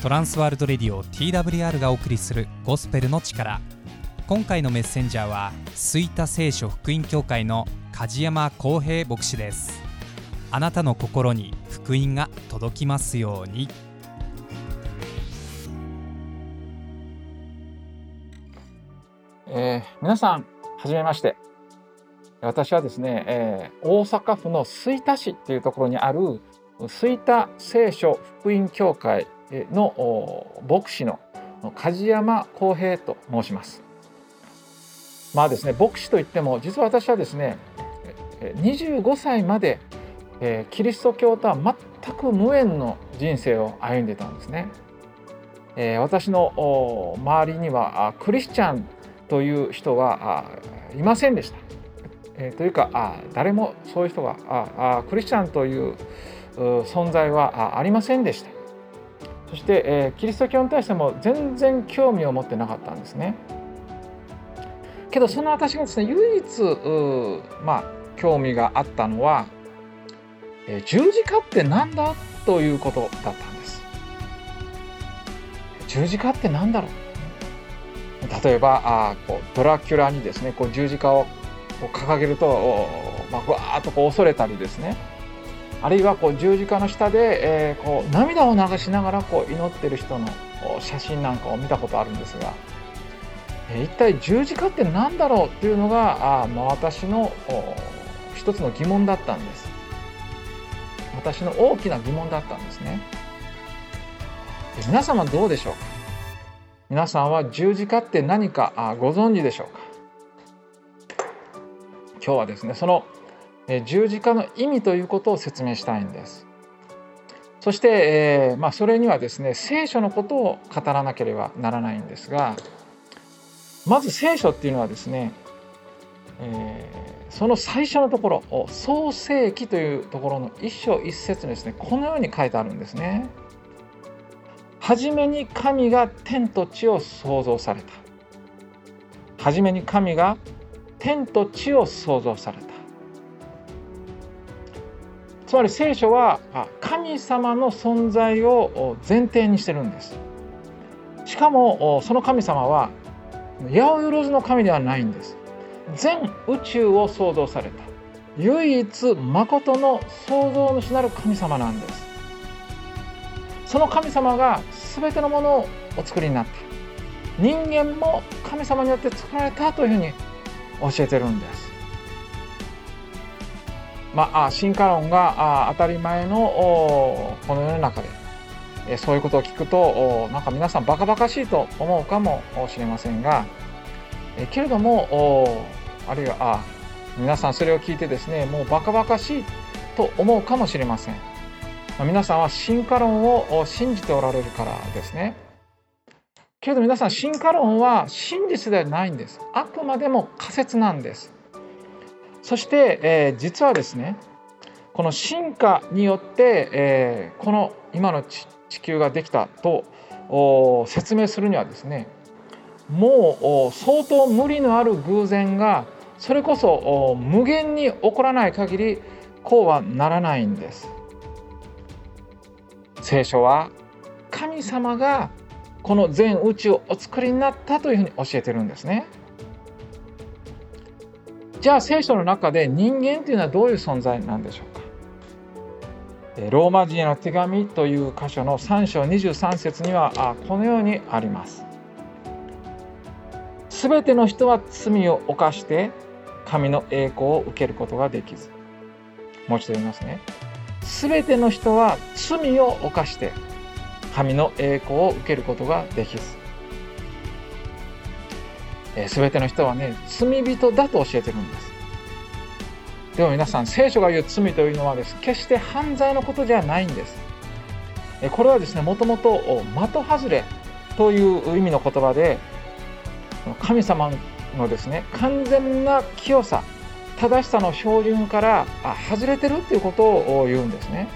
トランスワールドレディオ TWR がお送りするゴスペルの力今回のメッセンジャーは吹田聖書福音教会の梶山光平牧師です。あなたの心に福音が届きますように。えー、皆さんはじめまして。私はですね、えー、大阪府の吹田市というところにある吹田聖書福音教会の牧師の梶山光平と申します。まあですね牧師といっても実は私はですね25歳までキリスト教とは全く無縁の人生を歩んでたんですね。私の周りにはクリスチャンという人はいませんでした。というか誰もそういう人がクリスチャンという存在はありませんでした。そして、えー、キリスト教に対しても全然興味を持ってなかったんですね。けどその私がですね唯一まあ興味があったのは、えー、十字架って何だ？ということだったんです。十字架って何だろう？例えばあこうドラキュラにですねこう十字架を掲げると、まあ、わーっとこう恐れたりですねあるいはこう十字架の下で、えー、こう涙を流しながらこう祈ってる人の写真なんかを見たことあるんですが、えー、一体十字架って何だろうっていうのがあ、まあ、私の一つの疑問だったんです。私の大きな疑問だったんですね。皆様どうでしょうか？皆さんは十字架って何かご存知でしょうか？今日はですねその十字架の意味ということを説明したいんです。そして、えー、まあ、それにはですね聖書のことを語らなければならないんですがまず聖書っていうのはですね、えー、その最初のところ創世記というところの一章一節にですねこのように書いてあるんですね。はじめに神が天と地を創造された。はじめに神が天と地を創造された。つまり聖書は神様の存在を前提にしてるんです。しかもその神様は八百万の神ではないんです。全宇宙を創造された。唯一誠の創造主なる神様なんです。その神様が全てのものをお作りになった人間も神様によって作られたというふうに教えてるんです。まあ、進化論が当たり前のこの世の中で。そういうことを聞くとなんか皆さんバカバカしいと思うかもしれませんがけれどもあるいはあ皆さんそれを聞いてですねもうバカバカしいと思うかもしれません。皆さんは進化論を信じておられるからですね。けれど皆さん進化論は真実ではないんです。あくまでも仮説なんです。そして、えー、実はですねこの進化によって、えー、この今の地球ができたと説明するにはですねもう相当無理のある偶然がそれこそ無限に起こらない限りこうはならないんです。聖書は神様がこの全宇宙をお作りになったというふうに教えてるんですね。じゃあ聖書の中で人間というのはどういう存在なんでしょうか？ローマ人への手紙という箇所の3章23節にはこのようにあります。すべての人は罪を犯して神の栄光を受けることができず。もう一度言いますね。すべての人は罪を犯して神の栄光を受けることができず。えー、全ての人はね罪人だと教えてるんです。でも皆さん聖書が言う罪というのはです。決して犯罪のことではないんです。これはですねもともと的外れという意味の言葉で神様のですね完全な清さ正しさの標準から外れてるっていうことを言うんですね。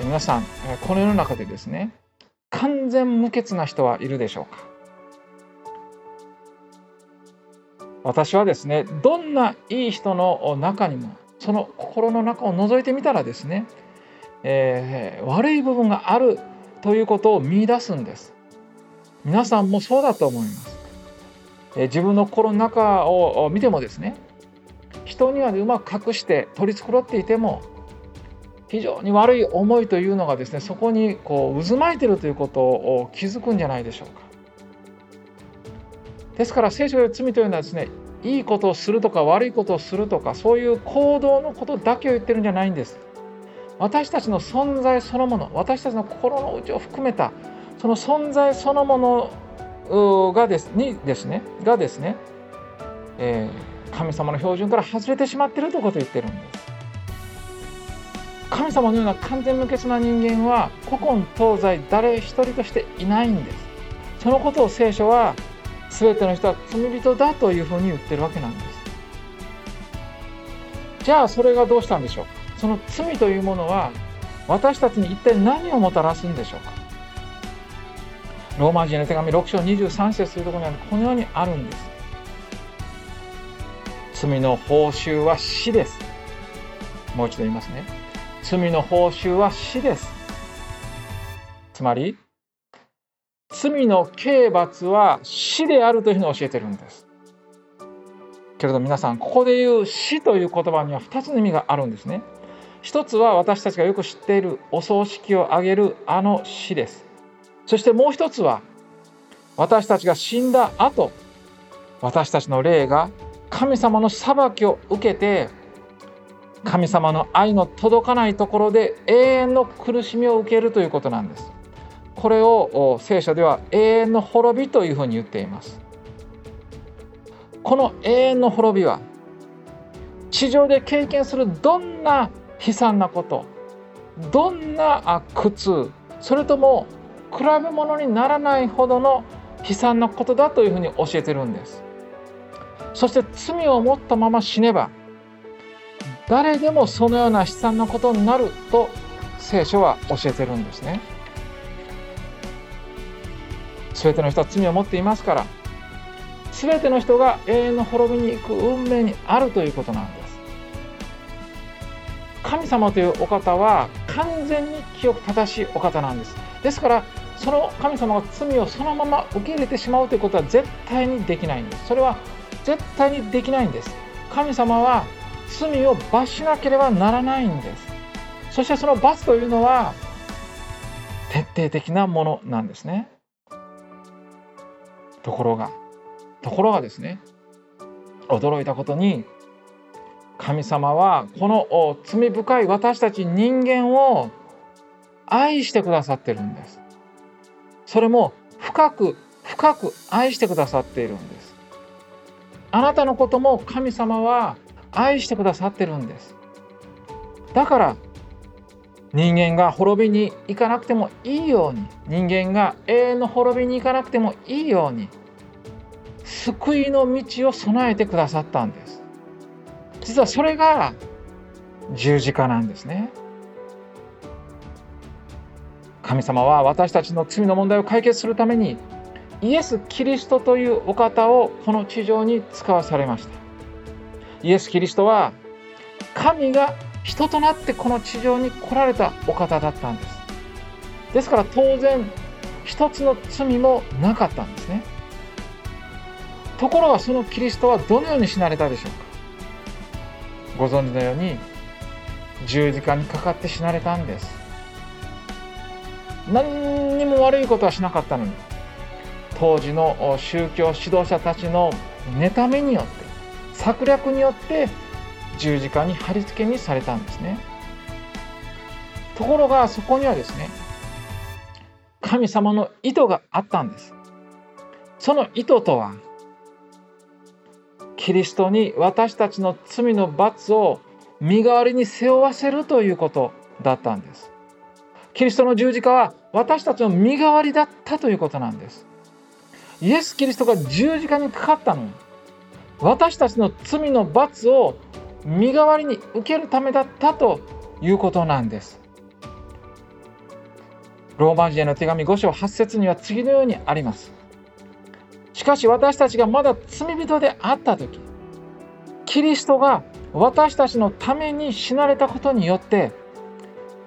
皆さんこの世の中でですね完全無欠な人はいるでしょうか。私はですねどんないい人の中にもその心の中を覗いてみたらですねえー、悪い部分があるということを見出すんです。皆さんもそうだと思います、えー、自分の心の中を見てもですね人にはうまく隠して取り繕っていても非常に悪い思いというのがですねそこにこう渦巻いているということを気づくんじゃないでしょうか。ですから聖書で罪というのはですねいいことをするとか悪いことをするとかそういう行動のことだけを言ってるんじゃないんです。私たちの存在そのもの私たちの心の内を含めたその存在そのものがですにですねがですね、えー、神様の標準から外れてしまっているということを言ってるんです。神様のような完全無欠な人間は古今東西誰一人としていないんです。そのことを聖書は全ての人は罪人だというふうに言ってるわけなんです。じゃあそれがどうしたんでしょうか？その罪というものは私たちに一体何をもたらすんでしょうか？ローマ人の手紙6章23節というところにこのようにあるんです。罪の報酬は死です。もう一度言いますね。罪の報酬は死です。つまり罪の刑罰は死であるというふうに教えてるんです。けれど皆さんここで言う死という言葉には2つの意味があるんですね。一つは私たちがよく知っているお葬式を挙げるあの死です。そしてもう一つは私たちが死んだ後私たちの霊が神様の裁きを受けて神様の愛の届かないところで永遠の苦しみを受けるということなんです。これを聖書では永遠の滅びというふうに言っています。この永遠の滅びは地上で経験するどんな悲惨なことどんな苦痛それとも比べ物にならないほどの悲惨なことだというふうに教えてるんです。そして罪を持ったまま死ねば誰でもそのような悲惨なことになると聖書は教えてるんですね。全ての人は罪を持っていますから全ての人が永遠の滅びに行く運命にあるということなんです。神様というお方は完全に清く正しいお方なんです。ですからその神様が罪をそのまま受け入れてしまうということは絶対にできないんです。それは絶対にできないんです。神様は罪を罰しなければならないんです。そしてその罰というのは徹底的なものなんですね。ところがところがですね驚いたことに神様はこの罪深い私たち人間を愛してくださってるんです。それも深く深く愛してくださっているんです。あなたのことも神様は愛してくださってるんです。だから人間が滅びに行かなくてもいいように人間が永遠の滅びに行かなくてもいいように救いの道を備えてくださったんです。実はそれが十字架なんですね。神様は私たちの罪の問題を解決するためにイエス・キリストというお方をこの地上に使わされました。イエス・キリストは神が人となってこの地上に来られたお方だったんです。ですから当然一つの罪もなかったんですね。ところがそのキリストはどのように死なれたでしょうか。ご存知のように十字架にかかって死なれたんです。何にも悪いことはしなかったのに当時の宗教指導者たちの妬みによって策略によって十字架に貼り付けにされたんですね。ところがそこにはですね神様の意図があったんです。その意図とはキリストに私たちの罪の罰を身代わりに背負わせるということだったんです。キリストの十字架は私たちの身代わりだったということなんです。イエス・キリストが十字架にかかったの私たちの罪の罰を身代わりに受けるためだったということなんです。ローマ人への手紙5章8節には次のようにあります。しかし私たちがまだ罪人であった時キリストが私たちのために死なれたことによって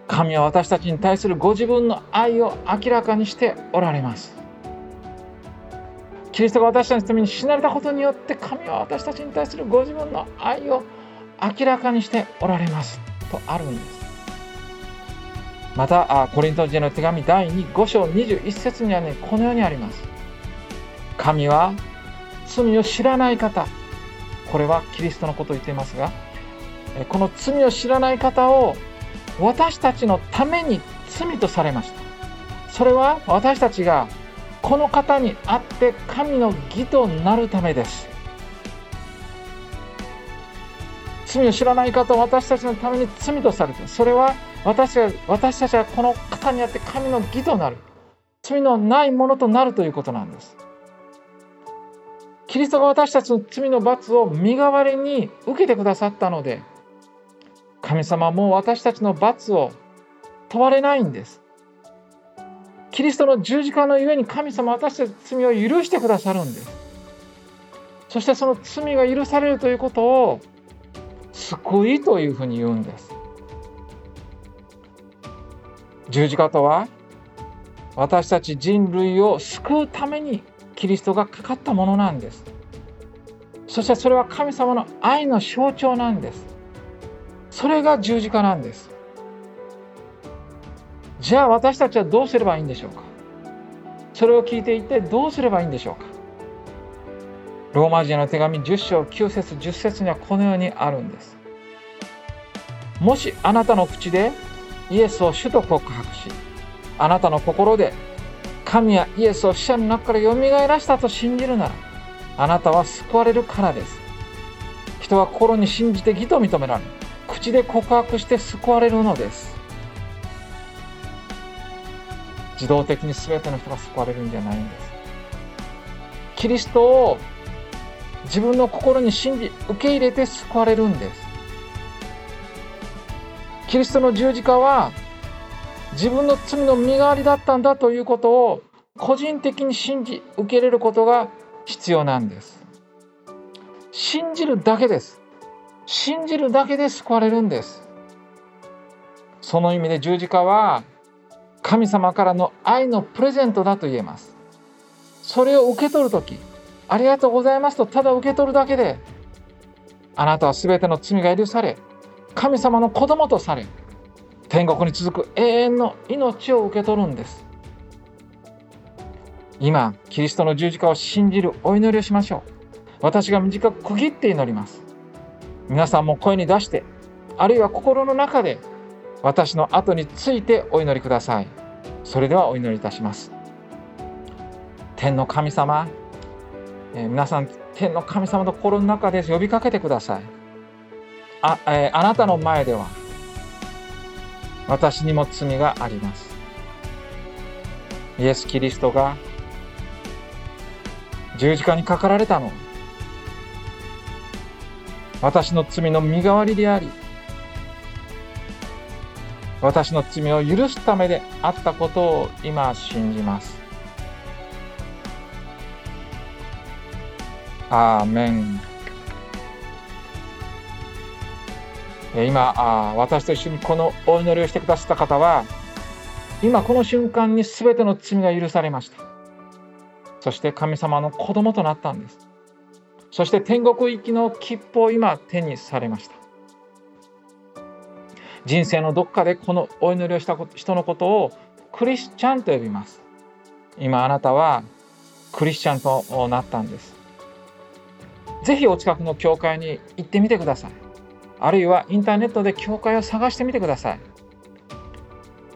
神は私たちに対するご自分の愛を明らかにしておられますキリストが私たちのために死なれたことによって神は私たちに対するご自分の愛を明らかにしておられますとあるんです。またコリント人への手紙第25章21節にはねこのようにあります。神は罪を知らない方。これはキリストのことを言っていますがこの罪を知らない方を私たちのために罪とされました。それは私たちがこの方にあって神の義となるためです。罪を知らない方を私たちのために罪とされてそれは私が私たちはこの方にあって神の義となる。罪のないものとなるということなんです。キリストが私たちの罪の罰を身代わりに受けてくださったので神様はもう私たちの罰を問われないんです。キリストの十字架のゆえに神様私たちの罪を許してくださるんです。そしてその罪が許されるということを救いというふうに言うんです。十字架とは私たち人類を救うためにキリストがかかったものなんです。そしてそれは神様の愛の象徴なんです。それが十字架なんです。じゃあ私たちはどうすればいいんでしょうか？それを聞いていてどうすればいいんでしょうか？ローマ人の手紙10章9節10節にはこのようにあるんです。もしあなたの口でイエスを主と告白しあなたの心で神やイエスを死者の中からよみがえらしたと信じるならあなたは救われるからです。人は心に信じて義と認められ口で告白して救われるのです。自動的に全ての人が救われるんじゃないんです。キリストを自分の心に信じ受け入れて救われるんです。キリストの十字架は自分の罪の身代わりだったんだということを個人的に信じ受け入れることが必要なんです。信じるだけです。信じるだけで救われるんです。その意味で十字架は神様からの愛のプレゼントだと言えます。それを受け取る時ありがとうございますとただ受け取るだけであなたは全ての罪が許され神様の子供とされ天国に続く永遠の命を受け取るんです。今キリストの十字架を信じるお祈りをしましょう。私が短く区切って祈ります。皆さんも声に出してあるいは心の中で私の後についてお祈りください。それではお祈りいたします。天の神様、え、皆さん天の神様の心の中で呼びかけてください。あ,、え、あなたの前では私にも罪があります。イエス・キリストが十字架にかかられたの。私の罪の身代わりであり私の罪を許すためであったことを今信じます。アーメン今私と一緒にこのお祈りをしてくださった方は今この瞬間に全ての罪が許されました。そして神様の子供となったんです。そして天国行きの切符を今手にされました。人生のどっかでこのお祈りをした人のことをクリスチャンと呼びます。今あなたはクリスチャンとなったんです。ぜひお近くの教会に行ってみてください。あるいはインターネットで教会を探してみてください。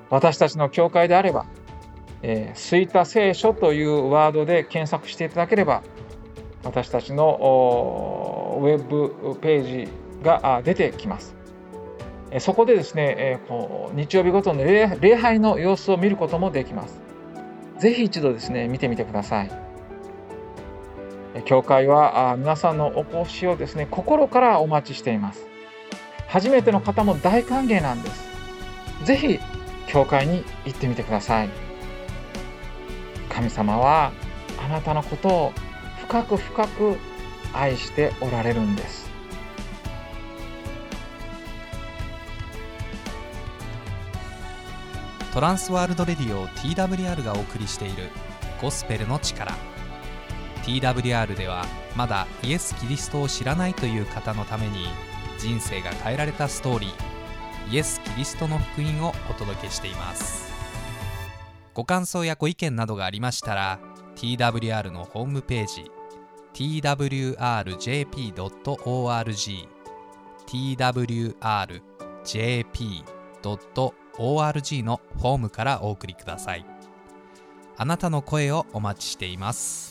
私たちの教会であれば「えー、吹田聖書」というワードで検索していただければ私たちのウェブページが出てきます。そこでですね、えー、こう日曜日ごとの礼拝の様子を見ることもできます。ぜひ一度ですね見てみてください。教会は皆さんのお越しをですね心からお待ちしています。初めての方も大歓迎なんです。ぜひ教会に行ってみてください。神様はあなたのことを深く深く愛しておられるんです。トランスワールドレディオ TWR がお送りしているゴスペルの力。TWR ではまだイエス・キリストを知らないという方のために人生が変えられたストーリーイエス・キリストの福音をお届けしています。ご感想やご意見などがありましたら TWR のホームページ twrjp.org twrjp.org のフォームからお送りください。あなたの声をお待ちしています。